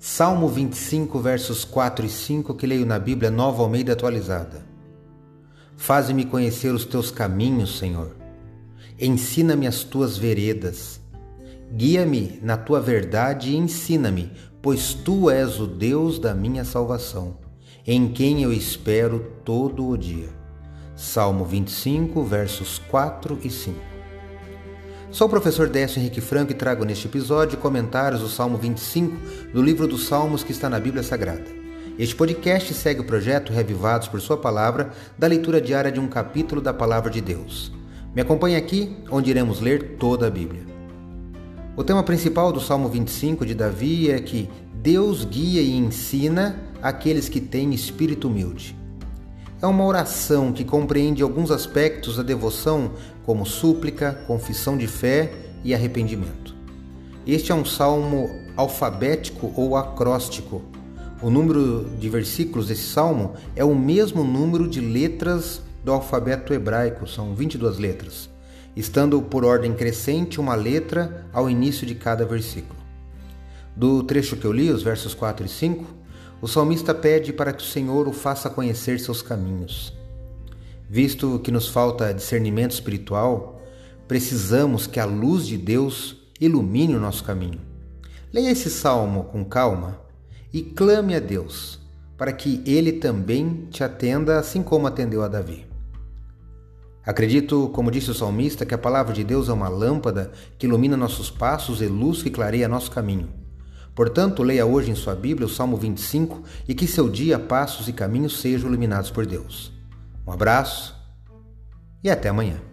Salmo 25, versos 4 e 5, que leio na Bíblia Nova Almeida atualizada. Faze-me conhecer os teus caminhos, Senhor. Ensina-me as tuas veredas. Guia-me na tua verdade e ensina-me, pois tu és o Deus da minha salvação, em quem eu espero todo o dia. Salmo 25, versos 4 e 5. Sou o professor Décio Henrique Franco e trago neste episódio comentários do Salmo 25 do livro dos Salmos que está na Bíblia Sagrada. Este podcast segue o projeto Revivados por Sua Palavra, da leitura diária de um capítulo da Palavra de Deus. Me acompanhe aqui, onde iremos ler toda a Bíblia. O tema principal do Salmo 25 de Davi é que Deus guia e ensina aqueles que têm espírito humilde. É uma oração que compreende alguns aspectos da devoção, como súplica, confissão de fé e arrependimento. Este é um salmo alfabético ou acróstico. O número de versículos desse salmo é o mesmo número de letras do alfabeto hebraico, são 22 letras, estando por ordem crescente uma letra ao início de cada versículo. Do trecho que eu li, os versos 4 e 5, o salmista pede para que o Senhor o faça conhecer seus caminhos. Visto que nos falta discernimento espiritual, precisamos que a luz de Deus ilumine o nosso caminho. Leia esse salmo com calma e clame a Deus para que ele também te atenda, assim como atendeu a Davi. Acredito, como disse o salmista, que a palavra de Deus é uma lâmpada que ilumina nossos passos e luz que clareia nosso caminho. Portanto, leia hoje em sua Bíblia o Salmo 25 e que seu dia, passos e caminhos sejam iluminados por Deus. Um abraço e até amanhã.